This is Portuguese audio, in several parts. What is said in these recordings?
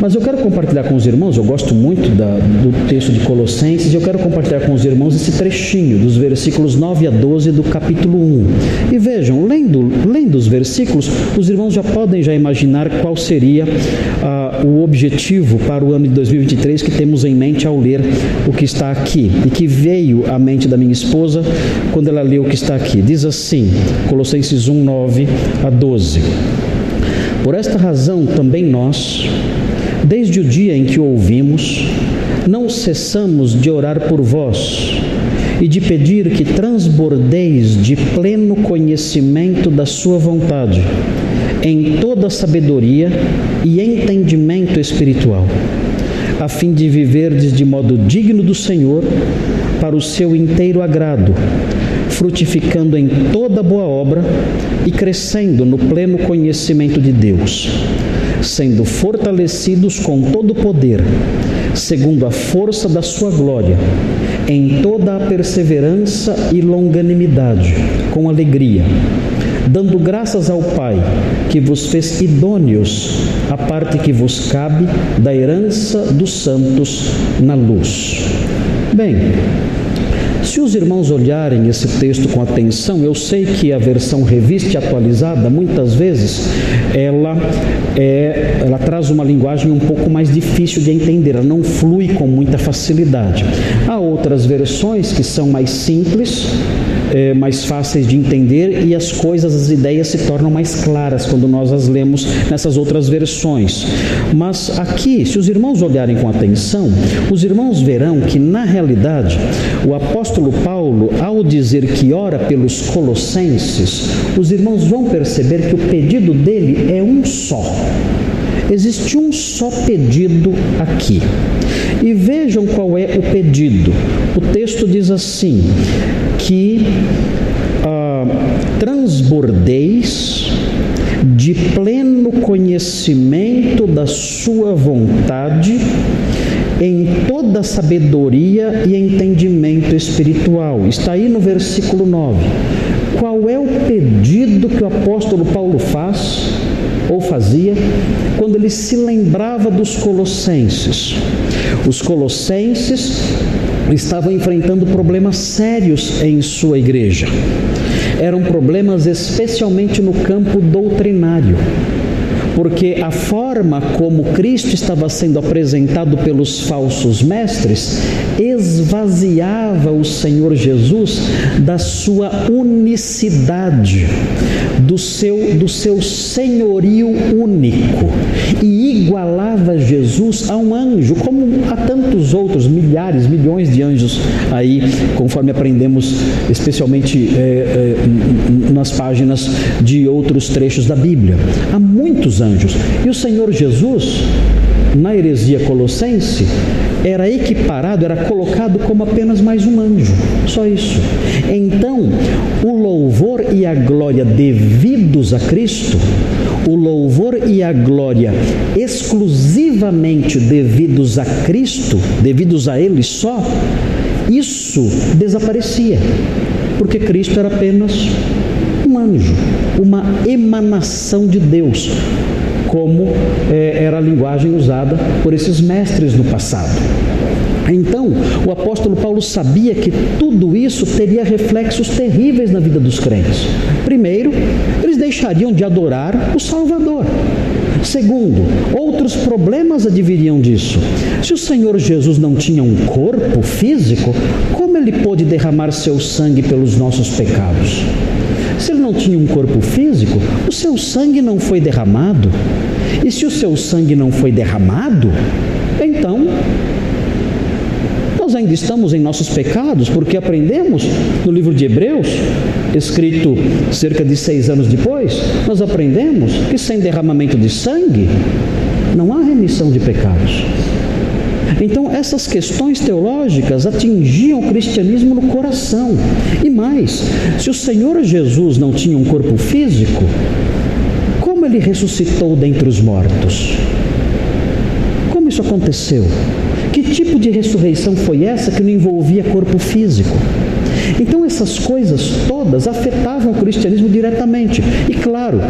Mas eu quero compartilhar com os irmãos, eu gosto muito da, do texto de Colossenses, eu quero compartilhar com os irmãos esse trechinho dos versículos 9 a 12 do capítulo 1. E vejam, lendo, lendo os versículos, os irmãos já podem já imaginar qual seria ah, o objetivo para o ano de 2023 que temos em mente ao ler o que está aqui e que veio à mente da minha esposa quando ela leu o que está aqui. Diz assim, Colossenses 1, 9 a 12. Por esta razão também nós, desde o dia em que ouvimos, não cessamos de orar por vós e de pedir que transbordeis de pleno conhecimento da Sua vontade, em toda sabedoria e entendimento espiritual, a fim de viverdes de modo digno do Senhor, para o seu inteiro agrado frutificando em toda boa obra e crescendo no pleno conhecimento de Deus, sendo fortalecidos com todo o poder, segundo a força da sua glória, em toda a perseverança e longanimidade, com alegria, dando graças ao Pai, que vos fez idôneos a parte que vos cabe da herança dos santos na luz. Bem, se os irmãos olharem esse texto com atenção, eu sei que a versão revista e atualizada, muitas vezes, ela, é, ela traz uma linguagem um pouco mais difícil de entender, ela não flui com muita facilidade. Há outras versões que são mais simples, é, mais fáceis de entender e as coisas, as ideias se tornam mais claras quando nós as lemos nessas outras versões. Mas aqui, se os irmãos olharem com atenção, os irmãos verão que, na realidade, o apóstolo Paulo, ao dizer que ora pelos colossenses, os irmãos vão perceber que o pedido dele é um só. Existe um só pedido aqui. E vejam qual é o pedido. O texto diz assim: que ah, transbordeis de pleno conhecimento da Sua vontade em toda sabedoria e entendimento espiritual. Está aí no versículo 9. Qual é o pedido que o apóstolo Paulo faz? ou fazia, quando ele se lembrava dos colossenses. Os colossenses estavam enfrentando problemas sérios em sua igreja. Eram problemas especialmente no campo doutrinário porque a forma como Cristo estava sendo apresentado pelos falsos mestres esvaziava o Senhor Jesus da sua unicidade, do seu, do seu senhorio único e igualava Jesus a um anjo, como a tantos outros milhares, milhões de anjos aí, conforme aprendemos, especialmente é, é, nas páginas de outros trechos da Bíblia. Há muitos anjos. E o Senhor Jesus, na heresia colossense, era equiparado, era colocado como apenas mais um anjo, só isso. Então, o louvor e a glória devidos a Cristo, o louvor e a glória exclusivamente devidos a Cristo, devidos a Ele só, isso desaparecia, porque Cristo era apenas um anjo, uma emanação de Deus, como é, era a linguagem usada por esses mestres no passado. Então, o apóstolo Paulo sabia que tudo isso teria reflexos terríveis na vida dos crentes. Primeiro, eles deixariam de adorar o Salvador. Segundo, outros problemas adviriam disso. Se o Senhor Jesus não tinha um corpo físico, como ele pôde derramar seu sangue pelos nossos pecados? Se ele não tinha um corpo físico, o seu sangue não foi derramado. E se o seu sangue não foi derramado, então nós ainda estamos em nossos pecados, porque aprendemos no livro de Hebreus, escrito cerca de seis anos depois, nós aprendemos que sem derramamento de sangue não há remissão de pecados. Então, essas questões teológicas atingiam o cristianismo no coração. E mais, se o Senhor Jesus não tinha um corpo físico, ele ressuscitou dentre os mortos? Como isso aconteceu? Que tipo de ressurreição foi essa que não envolvia corpo físico? Então essas coisas todas afetavam o cristianismo diretamente. E claro,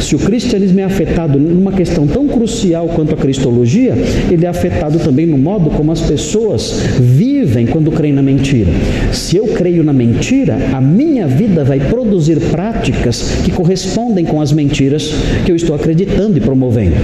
se o cristianismo é afetado numa questão tão crucial quanto a cristologia, ele é afetado também no modo como as pessoas vivem quando creem na mentira. Se eu creio na mentira, a minha vida vai produzir práticas que correspondem com as mentiras que eu estou acreditando e promovendo.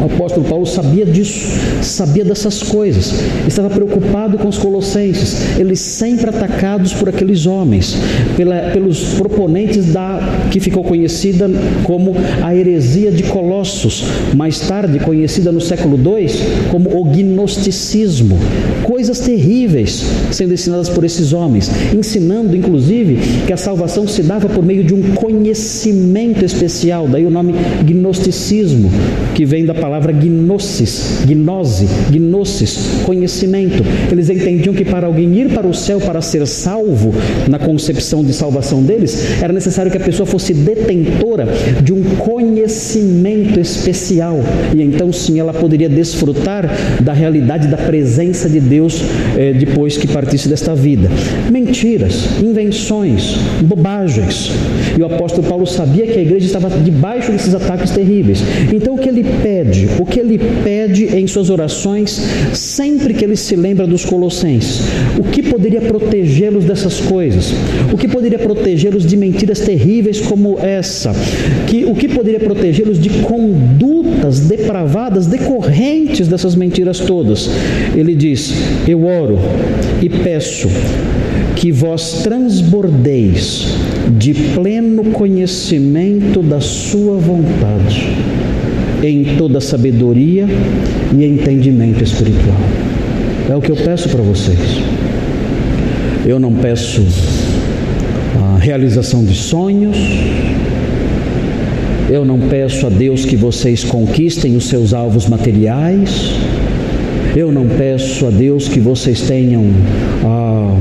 O apóstolo Paulo sabia disso, sabia dessas coisas, estava preocupado com os colossenses, eles sempre atacados por aqueles homens, pela, pelos proponentes da que ficou conhecida como a heresia de Colossos, mais tarde conhecida no século II como o gnosticismo. Coisas terríveis sendo ensinadas por esses homens, ensinando inclusive que a salvação se dava por meio de um conhecimento especial, daí o nome gnosticismo, que vem da palavra gnosis, gnose, gnosis, conhecimento. Eles entendiam que para alguém ir para o céu para ser salvo, na concepção de salvação deles, era necessário que a pessoa fosse detentora de um conhecimento especial. E então sim ela poderia desfrutar da realidade da presença de Deus eh, depois que partisse desta vida. Mentiras, invenções, bobagens. E o apóstolo Paulo sabia que a igreja estava debaixo desses ataques terríveis. Então o que ele pede? Pede, o que ele pede em suas orações, sempre que ele se lembra dos Colossenses. O que poderia protegê-los dessas coisas? O que poderia protegê-los de mentiras terríveis como essa? Que, o que poderia protegê-los de condutas depravadas decorrentes dessas mentiras todas? Ele diz: Eu oro e peço que vós transbordeis de pleno conhecimento da Sua vontade em toda sabedoria e entendimento espiritual. É o que eu peço para vocês. Eu não peço a realização de sonhos, eu não peço a Deus que vocês conquistem os seus alvos materiais, eu não peço a Deus que vocês tenham ah,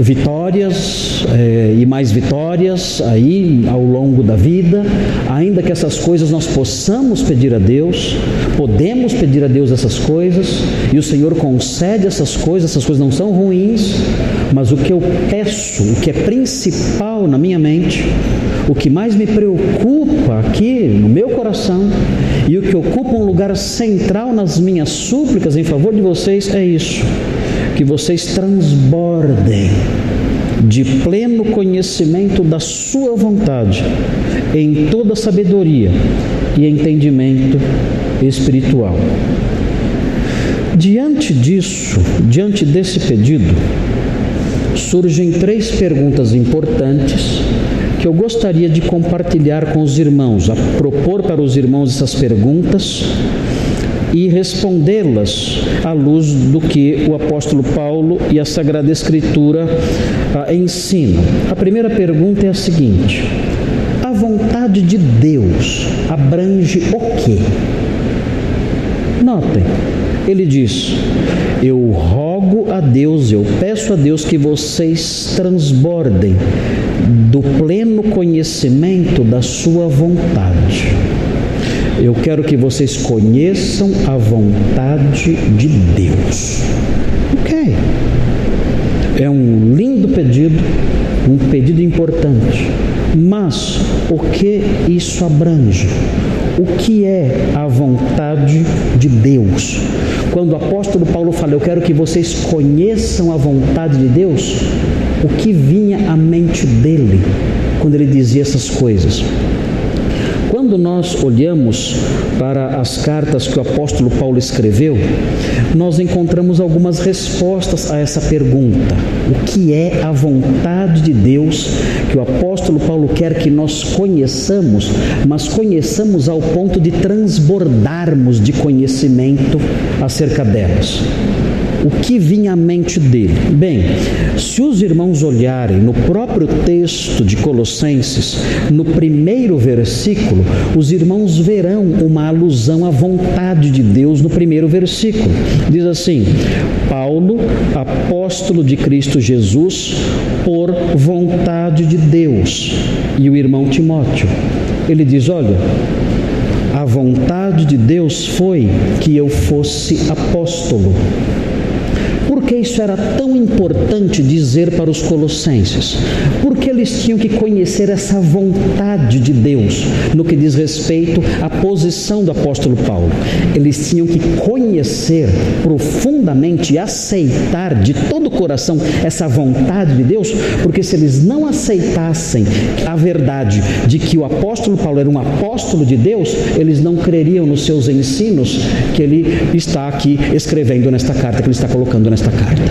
vitórias é, e mais vitórias aí ao longo da vida, ainda que essas coisas nós possamos pedir a Deus, podemos pedir a Deus essas coisas, e o Senhor concede essas coisas, essas coisas não são ruins, mas o que eu peço, o que é principal na minha mente, o que mais me preocupa aqui no meu coração e o que ocupa um lugar central nas minhas súplicas em favor de vocês é isso que vocês transbordem de pleno conhecimento da Sua vontade, em toda sabedoria e entendimento espiritual. Diante disso, diante desse pedido, surgem três perguntas importantes que eu gostaria de compartilhar com os irmãos, a propor para os irmãos essas perguntas e respondê-las à luz do que o apóstolo Paulo e a Sagrada Escritura ah, ensinam. A primeira pergunta é a seguinte: a vontade de Deus abrange o quê? Notem, ele diz: Eu rogo a Deus, eu peço a Deus que vocês transbordem do pleno conhecimento da Sua vontade. Eu quero que vocês conheçam a vontade de Deus. Ok. É um lindo pedido, um pedido importante. Mas o que isso abrange? O que é a vontade de Deus? Quando o apóstolo Paulo fala, eu quero que vocês conheçam a vontade de Deus, o que vinha à mente dele quando ele dizia essas coisas? Quando nós olhamos para as cartas que o apóstolo Paulo escreveu, nós encontramos algumas respostas a essa pergunta: o que é a vontade de Deus que o apóstolo Paulo quer que nós conheçamos, mas conheçamos ao ponto de transbordarmos de conhecimento acerca delas? o que vinha à mente dele? Bem, se os irmãos olharem no próprio texto de Colossenses, no primeiro versículo, os irmãos verão uma alusão à vontade de Deus no primeiro versículo. Diz assim: Paulo, apóstolo de Cristo Jesus, por vontade de Deus. E o irmão Timóteo, ele diz: Olha, a vontade de Deus foi que eu fosse apóstolo que isso era tão importante dizer para os colossenses? Porque eles tinham que conhecer essa vontade de Deus no que diz respeito à posição do apóstolo Paulo. Eles tinham que conhecer profundamente e aceitar de todo coração essa vontade de Deus, porque se eles não aceitassem a verdade de que o apóstolo Paulo era um apóstolo de Deus, eles não creriam nos seus ensinos que ele está aqui escrevendo nesta carta, que ele está colocando nesta carta.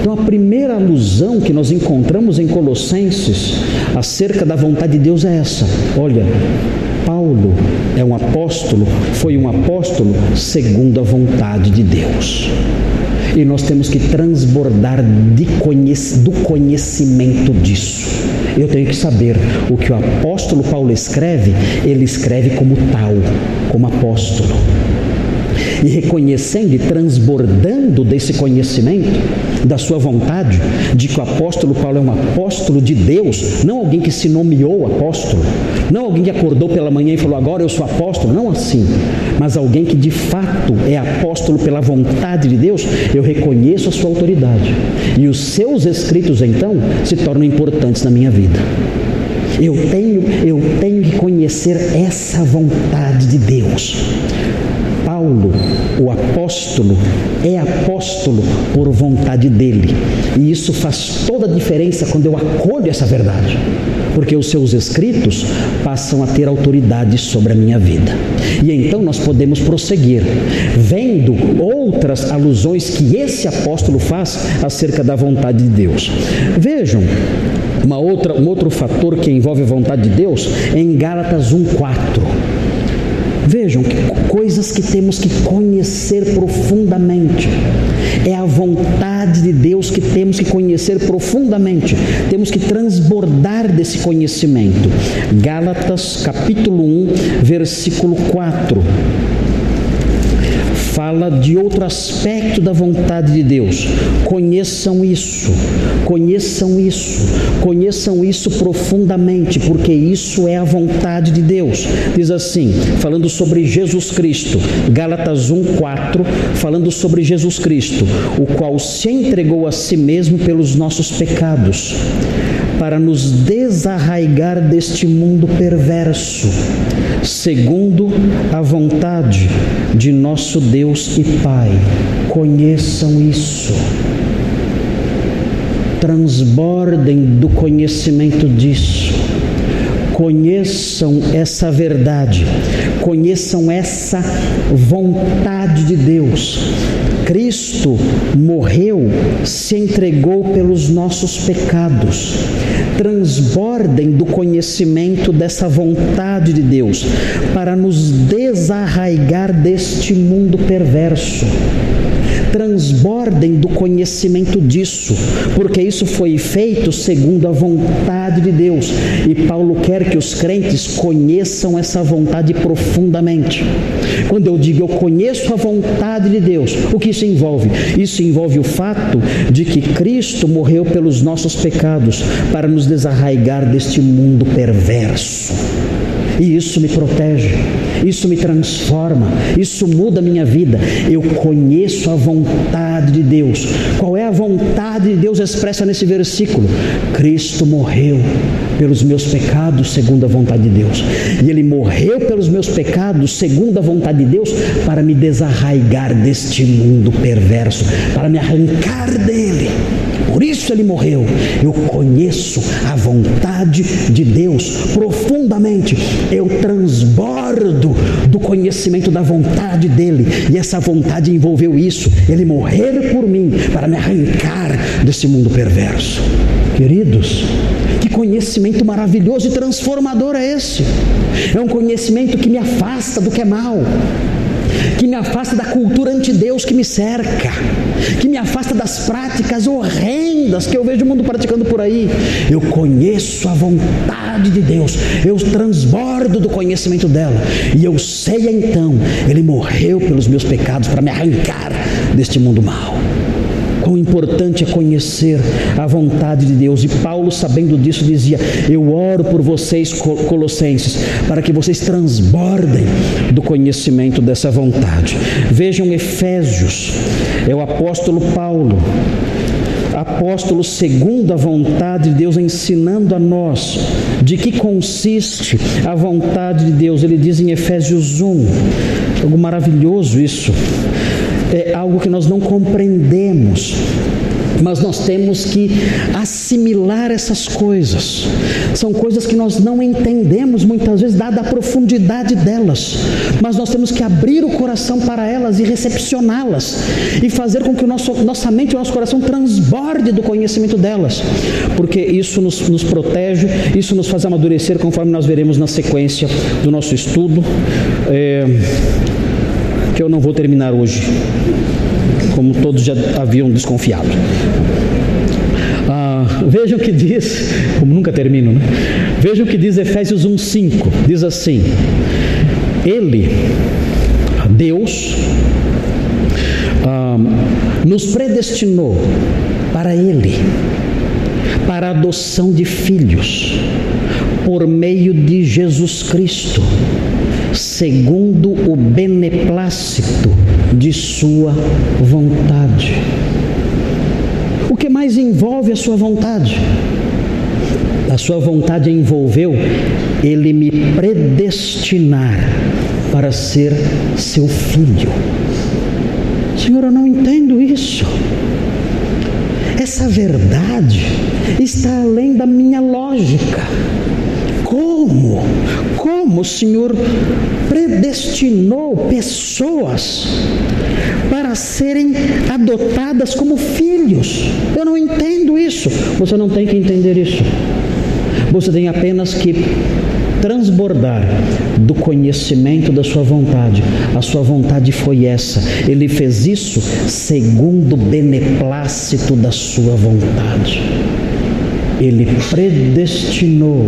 Então, a primeira alusão que nós encontramos em Colossenses acerca da vontade de Deus é essa: olha, Paulo é um apóstolo, foi um apóstolo segundo a vontade de Deus. E nós temos que transbordar do conhecimento disso. Eu tenho que saber o que o apóstolo Paulo escreve, ele escreve como tal, como apóstolo e reconhecendo e transbordando desse conhecimento, da sua vontade, de que o apóstolo Paulo é um apóstolo de Deus, não alguém que se nomeou apóstolo, não alguém que acordou pela manhã e falou agora eu sou apóstolo, não assim, mas alguém que de fato é apóstolo pela vontade de Deus, eu reconheço a sua autoridade. E os seus escritos então se tornam importantes na minha vida. Eu tenho, eu tenho que conhecer essa vontade de Deus. Paulo, o apóstolo, é apóstolo por vontade dele. E isso faz toda a diferença quando eu acolho essa verdade, porque os seus escritos passam a ter autoridade sobre a minha vida. E então nós podemos prosseguir, vendo outras alusões que esse apóstolo faz acerca da vontade de Deus. Vejam, uma outra, um outro fator que envolve a vontade de Deus é em Gálatas 1,4. Vejam que coisas que temos que conhecer profundamente. É a vontade de Deus que temos que conhecer profundamente. Temos que transbordar desse conhecimento. Gálatas capítulo 1, versículo 4 fala de outro aspecto da vontade de Deus. Conheçam isso, conheçam isso, conheçam isso profundamente, porque isso é a vontade de Deus. Diz assim, falando sobre Jesus Cristo, Gálatas 1:4, falando sobre Jesus Cristo, o qual se entregou a si mesmo pelos nossos pecados, para nos desarraigar deste mundo perverso segundo a vontade de nosso Deus e Pai. Conheçam isso. Transbordem do conhecimento disso. Conheçam essa verdade, conheçam essa vontade de Deus. Cristo morreu, se entregou pelos nossos pecados transbordem do conhecimento dessa vontade de Deus, para nos desarraigar deste mundo perverso transbordem do conhecimento disso, porque isso foi feito segundo a vontade de Deus. E Paulo quer que os crentes conheçam essa vontade profundamente. Quando eu digo eu conheço a vontade de Deus, o que isso envolve? Isso envolve o fato de que Cristo morreu pelos nossos pecados para nos desarraigar deste mundo perverso. E isso me protege, isso me transforma, isso muda a minha vida. Eu conheço a vontade de Deus. Qual é a vontade de Deus expressa nesse versículo? Cristo morreu pelos meus pecados, segundo a vontade de Deus. E Ele morreu pelos meus pecados, segundo a vontade de Deus, para me desarraigar deste mundo perverso, para me arrancar dele. Por isso ele morreu. Eu conheço a vontade de Deus profundamente. Eu transbordo do conhecimento da vontade dele. E essa vontade envolveu isso. Ele morrer por mim para me arrancar desse mundo perverso. Queridos, que conhecimento maravilhoso e transformador é esse? É um conhecimento que me afasta do que é mal que me afasta da cultura anti-Deus que me cerca, que me afasta das práticas horrendas que eu vejo o mundo praticando por aí. Eu conheço a vontade de Deus, eu transbordo do conhecimento dela, e eu sei então, Ele morreu pelos meus pecados para me arrancar deste mundo mal. Quão importante é conhecer a vontade de Deus. E Paulo, sabendo disso, dizia: Eu oro por vocês, Colossenses, para que vocês transbordem do conhecimento dessa vontade. Vejam Efésios, é o apóstolo Paulo apóstolo segundo a vontade de Deus, ensinando a nós de que consiste a vontade de Deus. Ele diz em Efésios 1, algo maravilhoso isso, é algo que nós não compreendemos mas nós temos que assimilar essas coisas. São coisas que nós não entendemos muitas vezes, dada a profundidade delas, mas nós temos que abrir o coração para elas e recepcioná-las e fazer com que o nosso, nossa mente e o nosso coração transborde do conhecimento delas, porque isso nos, nos protege, isso nos faz amadurecer, conforme nós veremos na sequência do nosso estudo, é, que eu não vou terminar hoje como todos já haviam desconfiado. Ah, vejam o que diz, como nunca termino, né? Vejam o que diz Efésios 1,5: diz assim: Ele, Deus, ah, nos predestinou para Ele, para a adoção de filhos, por meio de Jesus Cristo, segundo o beneplácito de Sua vontade. O que mais envolve a Sua vontade? A Sua vontade envolveu Ele me predestinar para ser seu filho. Senhor, eu não entendo isso. Essa verdade está além da minha lógica. Como? Como o Senhor predestinou pessoas para serem adotadas como filhos? Eu não entendo isso. Você não tem que entender isso. Você tem apenas que transbordar do conhecimento da sua vontade. A sua vontade foi essa. Ele fez isso segundo o beneplácito da sua vontade. Ele predestinou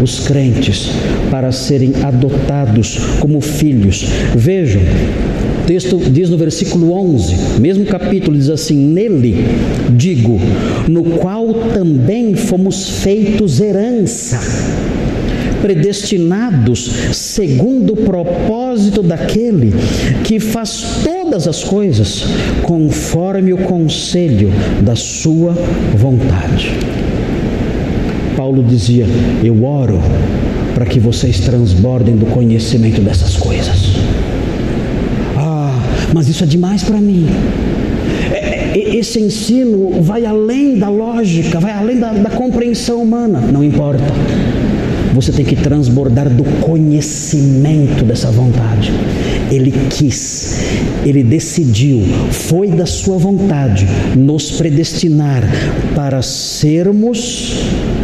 os crentes para serem adotados como filhos. Vejam, o texto diz no versículo 11, mesmo capítulo, diz assim: Nele, digo, no qual também fomos feitos herança predestinados segundo o propósito daquele que faz todas as coisas conforme o conselho da sua vontade. Paulo dizia: Eu oro para que vocês transbordem do conhecimento dessas coisas. Ah, mas isso é demais para mim. É, é, esse ensino vai além da lógica, vai além da, da compreensão humana. Não importa. Você tem que transbordar do conhecimento dessa vontade. Ele quis, ele decidiu, foi da sua vontade nos predestinar para sermos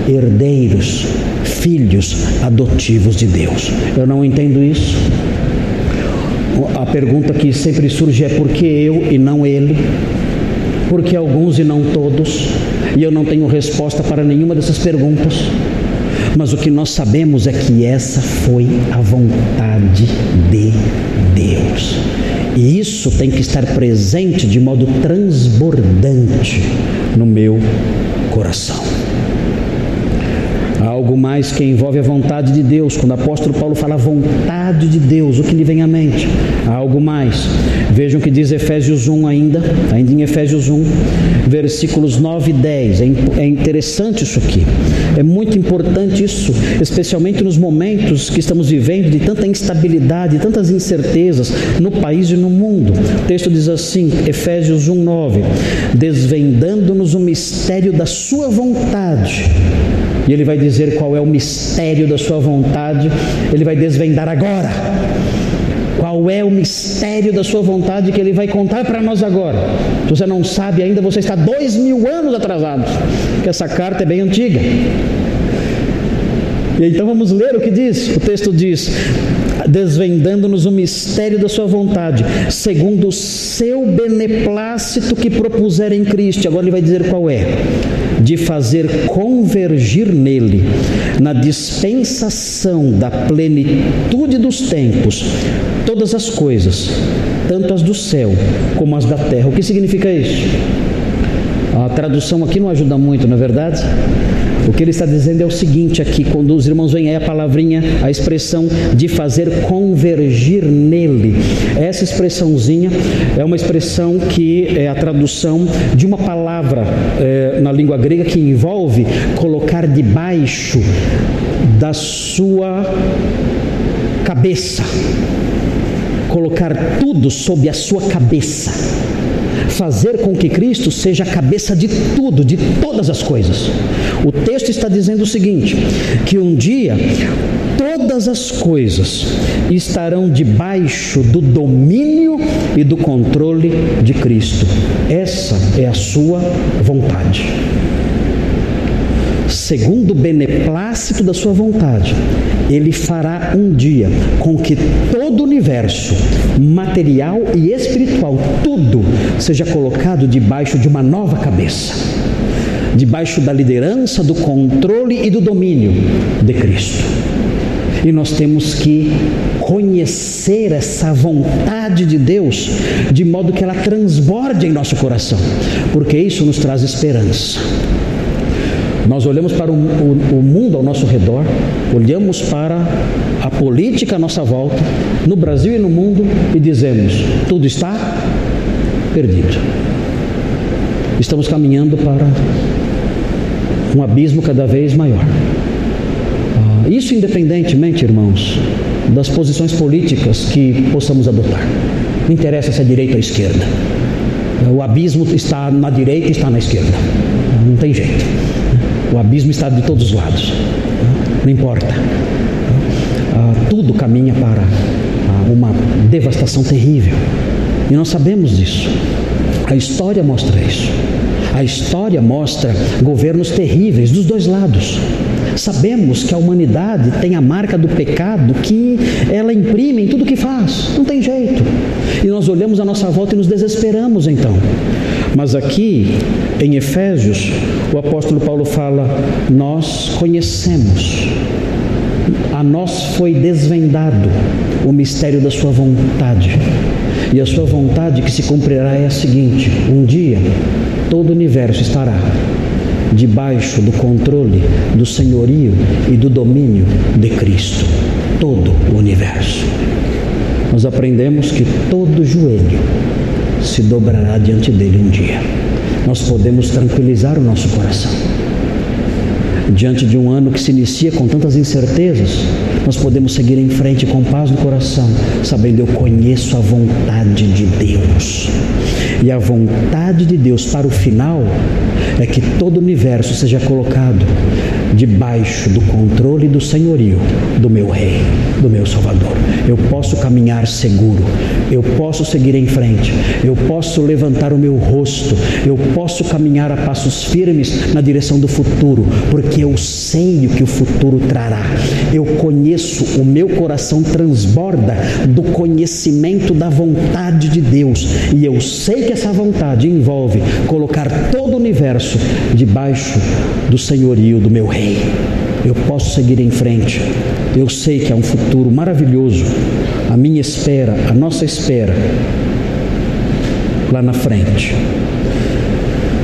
herdeiros, filhos adotivos de Deus. Eu não entendo isso. A pergunta que sempre surge é por que eu e não ele? Por que alguns e não todos? E eu não tenho resposta para nenhuma dessas perguntas. Mas o que nós sabemos é que essa foi a vontade de Deus. E isso tem que estar presente de modo transbordante no meu coração. Algo mais que envolve a vontade de Deus. Quando o apóstolo Paulo fala vontade de Deus, o que lhe vem à mente? Há algo mais. Vejam o que diz Efésios 1 ainda, ainda em Efésios 1, versículos 9 e 10. É, é interessante isso aqui. É muito importante isso, especialmente nos momentos que estamos vivendo de tanta instabilidade, tantas incertezas no país e no mundo. O texto diz assim, Efésios 1, 9: Desvendando-nos o mistério da Sua vontade e ele vai dizer qual é o mistério da sua vontade, ele vai desvendar agora. Qual é o mistério da sua vontade que ele vai contar para nós agora? Se você não sabe ainda, você está dois mil anos atrasado, porque essa carta é bem antiga. E então vamos ler o que diz. O texto diz: desvendando-nos o mistério da sua vontade, segundo o seu beneplácito que propuser em Cristo. Agora ele vai dizer qual é: de fazer convergir nele, na dispensação da plenitude dos tempos, todas as coisas, tanto as do céu como as da terra. O que significa isso? A tradução aqui não ajuda muito, não é verdade? O que ele está dizendo é o seguinte aqui, quando os irmãos veem aí a palavrinha, a expressão de fazer convergir nele. Essa expressãozinha é uma expressão que é a tradução de uma palavra é, na língua grega que envolve colocar debaixo da sua cabeça. Colocar tudo sob a sua cabeça fazer com que Cristo seja a cabeça de tudo, de todas as coisas. O texto está dizendo o seguinte: que um dia todas as coisas estarão debaixo do domínio e do controle de Cristo. Essa é a sua vontade segundo o beneplácito da sua vontade, ele fará um dia com que todo o universo, material e espiritual, tudo seja colocado debaixo de uma nova cabeça, debaixo da liderança, do controle e do domínio de Cristo. E nós temos que conhecer essa vontade de Deus de modo que ela transborde em nosso coração, porque isso nos traz esperança. Nós olhamos para o, o, o, mundo ao nosso redor, olhamos para a política à nossa volta, no Brasil e no mundo, e dizemos: tudo está perdido. Estamos caminhando para um abismo cada vez maior. Ah, isso independentemente, irmãos, das posições políticas que possamos adotar. Não interessa se é direita ou esquerda. O abismo está na direita e está na esquerda. Não tem jeito. O abismo está de todos os lados. Não importa. Ah, tudo caminha para ah, uma devastação terrível. E nós sabemos disso. A história mostra isso. A história mostra governos terríveis dos dois lados. Sabemos que a humanidade tem a marca do pecado que ela imprime em tudo que faz. Não tem jeito. E nós olhamos à nossa volta e nos desesperamos então. Mas aqui em Efésios, o apóstolo Paulo fala: Nós conhecemos, a nós foi desvendado o mistério da Sua vontade. E a Sua vontade que se cumprirá é a seguinte: um dia todo o universo estará debaixo do controle, do senhorio e do domínio de Cristo. Todo o universo. Nós aprendemos que todo joelho se dobrará diante dele um dia. Nós podemos tranquilizar o nosso coração. Diante de um ano que se inicia com tantas incertezas, nós podemos seguir em frente com paz no coração, sabendo eu conheço a vontade de Deus. E a vontade de Deus para o final é que todo o universo seja colocado debaixo do controle do senhorio do meu rei, do meu salvador. Eu posso caminhar seguro, eu posso seguir em frente, eu posso levantar o meu rosto, eu posso caminhar a passos firmes na direção do futuro, porque eu sei o que o futuro trará. Eu conheço, o meu coração transborda do conhecimento da vontade de Deus, e eu sei que essa vontade envolve colocar todo o universo debaixo do senhorio do meu rei rei. Eu posso seguir em frente. Eu sei que há um futuro maravilhoso. A minha espera, a nossa espera, lá na frente.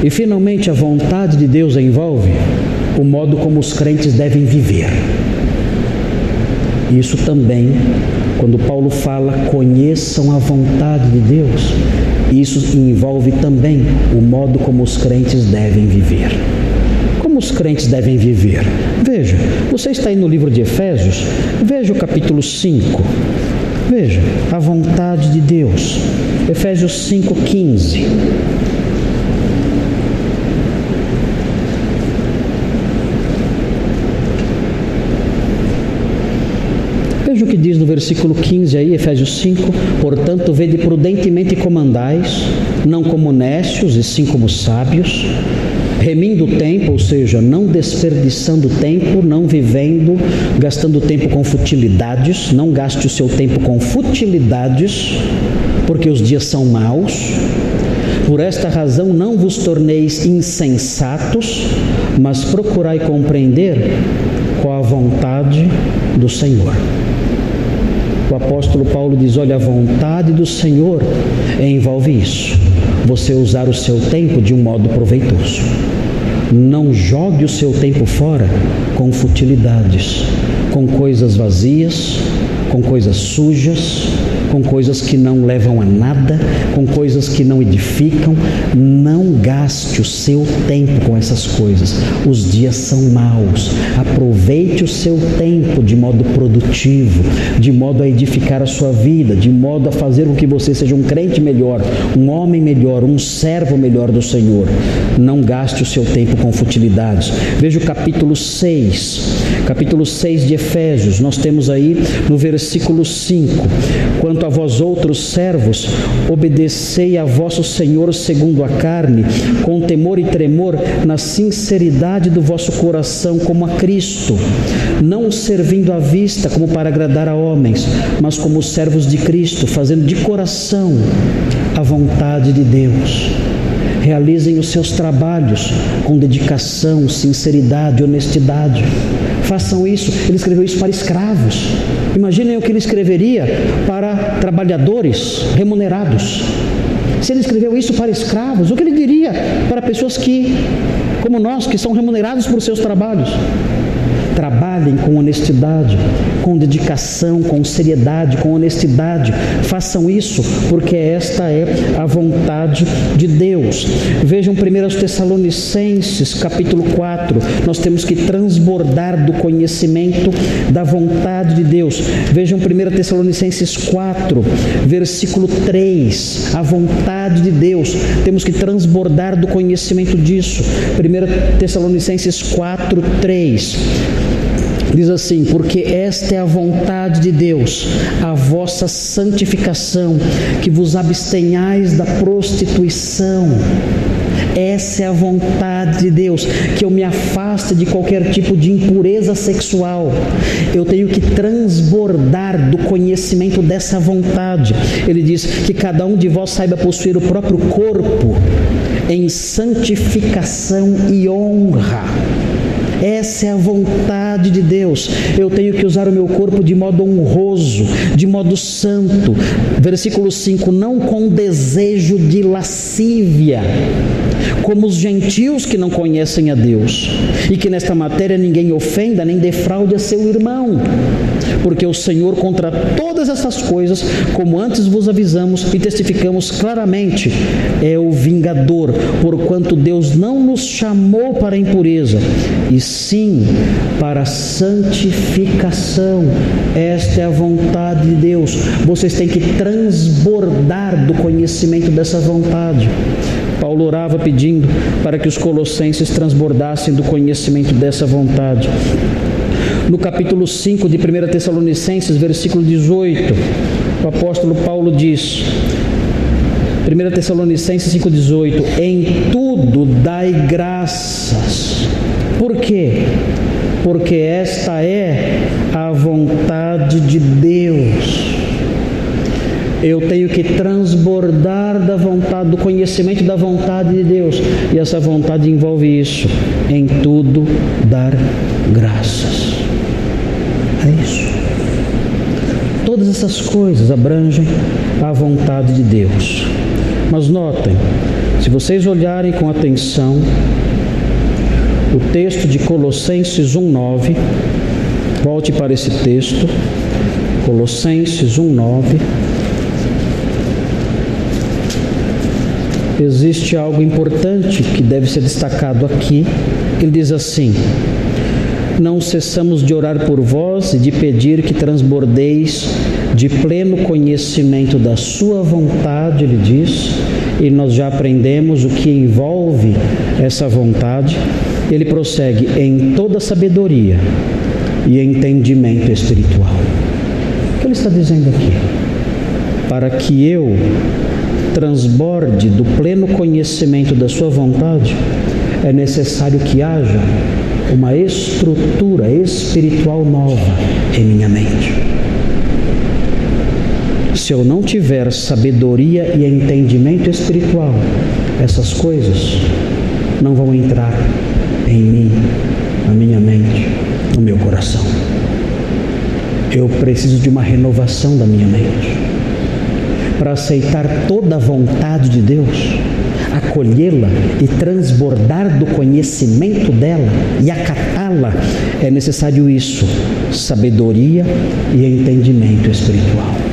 E finalmente a vontade de Deus envolve o modo como os crentes devem viver. Isso também, quando Paulo fala, conheçam a vontade de Deus, isso envolve também o modo como os crentes devem viver os crentes devem viver? Veja, você está aí no livro de Efésios, veja o capítulo 5. Veja, a vontade de Deus. Efésios 5,15. Veja o que diz no versículo 15 aí, Efésios 5: Portanto, vede prudentemente comandais, não como necios e sim como sábios, remindo o tempo, ou seja, não desperdiçando tempo, não vivendo, gastando tempo com futilidades, não gaste o seu tempo com futilidades, porque os dias são maus. Por esta razão não vos torneis insensatos, mas procurai compreender qual a vontade do Senhor. o apóstolo Paulo diz: Olha, a vontade do Senhor envolve isso. Você usar o seu tempo de um modo proveitoso. Não jogue o seu tempo fora com futilidades, com coisas vazias, com coisas sujas, com coisas que não levam a nada, com coisas que não edificam. Não gaste o seu tempo com essas coisas. Os dias são maus. Aproveite o seu tempo de modo produtivo, de modo a edificar a sua vida, de modo a fazer com que você seja um crente melhor, um homem melhor, um servo melhor do Senhor. Não gaste o seu tempo com futilidades. Veja o capítulo 6, capítulo 6 de Efésios. Nós temos aí no versículo 5: Quanto a vós outros servos, obedecei a vosso Senhor segundo a carne, com temor e tremor, na sinceridade do vosso coração, como a Cristo, não servindo à vista como para agradar a homens, mas como servos de Cristo, fazendo de coração a vontade de Deus realizem os seus trabalhos com dedicação, sinceridade, honestidade. Façam isso. Ele escreveu isso para escravos. Imaginem o que ele escreveria para trabalhadores remunerados. Se ele escreveu isso para escravos, o que ele diria para pessoas que, como nós, que são remunerados por seus trabalhos? Trabalhem com honestidade, com dedicação, com seriedade, com honestidade. Façam isso, porque esta é a vontade de Deus. Vejam 1 Tessalonicenses, capítulo 4. Nós temos que transbordar do conhecimento da vontade de Deus. Vejam 1 Tessalonicenses 4, versículo 3. A vontade de Deus. Temos que transbordar do conhecimento disso. 1 Tessalonicenses 4, 3. Diz assim: Porque esta é a vontade de Deus, a vossa santificação, que vos abstenhais da prostituição. Essa é a vontade de Deus, que eu me afaste de qualquer tipo de impureza sexual. Eu tenho que transbordar do conhecimento dessa vontade. Ele diz que cada um de vós saiba possuir o próprio corpo em santificação e honra essa é a vontade de Deus. Eu tenho que usar o meu corpo de modo honroso, de modo santo. Versículo 5: não com desejo de lascívia, como os gentios que não conhecem a Deus, e que nesta matéria ninguém ofenda nem defraude a seu irmão porque o Senhor contra todas essas coisas, como antes vos avisamos e testificamos claramente, é o vingador, porquanto Deus não nos chamou para impureza, e sim para santificação. Esta é a vontade de Deus. Vocês têm que transbordar do conhecimento dessa vontade. Paulo orava pedindo para que os colossenses transbordassem do conhecimento dessa vontade no capítulo 5 de 1 Tessalonicenses, versículo 18, o apóstolo Paulo diz: 1 Tessalonicenses 5,18: Em tudo dai graças. Por quê? Porque esta é a vontade de Deus. Eu tenho que transbordar da vontade, do conhecimento da vontade de Deus. E essa vontade envolve isso. Em tudo dar graças. É isso. Todas essas coisas abrangem a vontade de Deus. Mas notem, se vocês olharem com atenção o texto de Colossenses 1:9, volte para esse texto, Colossenses 1:9. Existe algo importante que deve ser destacado aqui. Ele diz assim: não cessamos de orar por vós e de pedir que transbordeis de pleno conhecimento da Sua vontade, ele diz, e nós já aprendemos o que envolve essa vontade. Ele prossegue em toda sabedoria e entendimento espiritual. O que ele está dizendo aqui? Para que eu transborde do pleno conhecimento da Sua vontade, é necessário que haja uma estrutura espiritual nova em minha mente. Se eu não tiver sabedoria e entendimento espiritual, essas coisas não vão entrar em mim, na minha mente, no meu coração. Eu preciso de uma renovação da minha mente. Para aceitar toda a vontade de Deus, acolhê-la e transbordar do conhecimento dela e acatá-la, é necessário isso: sabedoria e entendimento espiritual.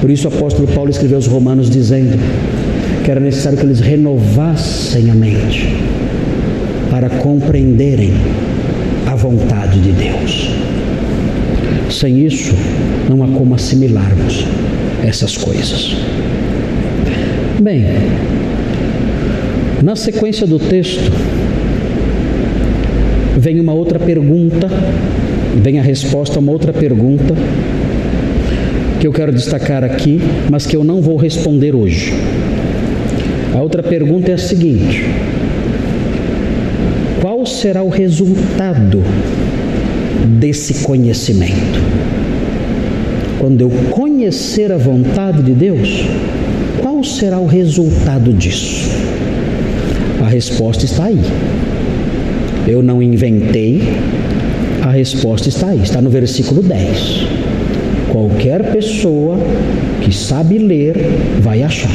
Por isso o apóstolo Paulo escreveu aos Romanos dizendo que era necessário que eles renovassem a mente para compreenderem a vontade de Deus. Sem isso, não há como assimilarmos essas coisas. Bem, na sequência do texto, vem uma outra pergunta, vem a resposta a uma outra pergunta que eu quero destacar aqui, mas que eu não vou responder hoje. A outra pergunta é a seguinte: qual será o resultado desse conhecimento? Quando eu conhecer a vontade de Deus, qual será o resultado disso? A resposta está aí. Eu não inventei, a resposta está aí, está no versículo 10. Qualquer pessoa que sabe ler vai achar.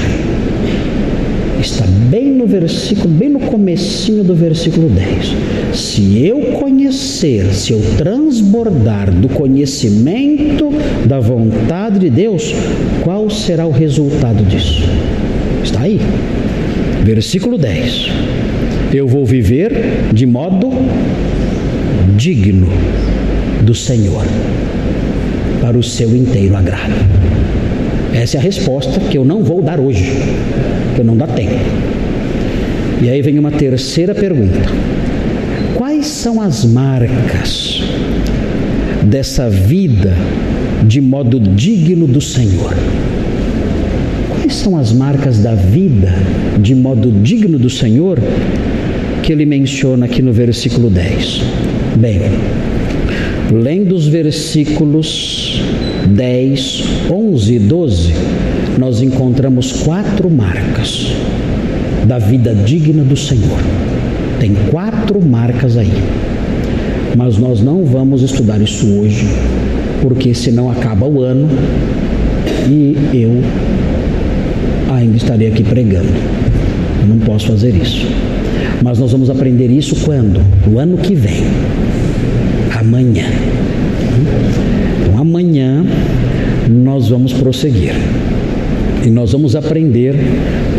Está bem no versículo, bem no comecinho do versículo 10. Se eu conhecer, se eu transbordar do conhecimento da vontade de Deus, qual será o resultado disso? Está aí. Versículo 10. Eu vou viver de modo digno do Senhor, para o seu inteiro agrado. Essa é a resposta que eu não vou dar hoje, que eu não dá tempo. E aí vem uma terceira pergunta: Quais são as marcas dessa vida de modo digno do Senhor? Quais são as marcas da vida de modo digno do Senhor que ele menciona aqui no versículo 10? Bem, lendo os versículos 10, 11 e 12, nós encontramos quatro marcas da vida digna do Senhor. Tem quatro marcas aí. Mas nós não vamos estudar isso hoje, porque senão acaba o ano e eu ainda estarei aqui pregando. Não posso fazer isso. Mas nós vamos aprender isso quando? No ano que vem. Amanhã. Então, amanhã nós vamos prosseguir. E nós vamos aprender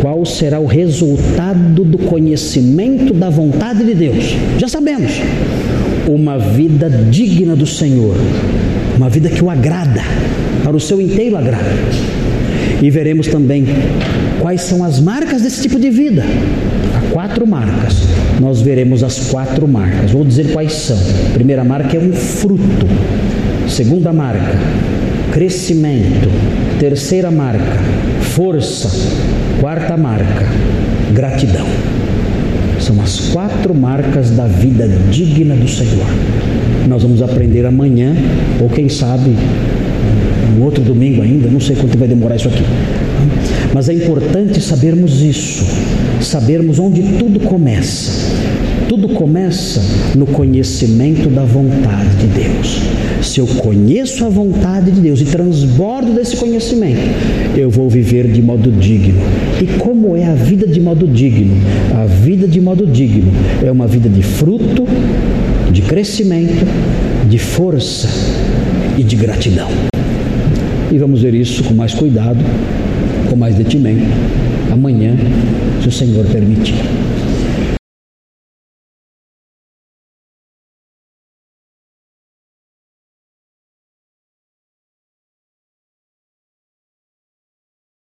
qual será o resultado do conhecimento da vontade de Deus. Já sabemos. Uma vida digna do Senhor. Uma vida que o agrada, para o seu inteiro agrado. E veremos também quais são as marcas desse tipo de vida. Há quatro marcas. Nós veremos as quatro marcas. Vou dizer quais são. A primeira marca é um fruto. Segunda marca, crescimento. Terceira marca, força. Quarta marca, gratidão. São as quatro marcas da vida digna do Senhor. Nós vamos aprender amanhã, ou quem sabe no outro domingo ainda, não sei quanto vai demorar isso aqui. Mas é importante sabermos isso, sabermos onde tudo começa. Tudo começa no conhecimento da vontade de Deus. Se eu conheço a vontade de Deus e transbordo desse conhecimento, eu vou viver de modo digno. E como é a vida de modo digno? A vida de modo digno é uma vida de fruto, de crescimento, de força e de gratidão. E vamos ver isso com mais cuidado, com mais detimento, amanhã, se o Senhor permitir.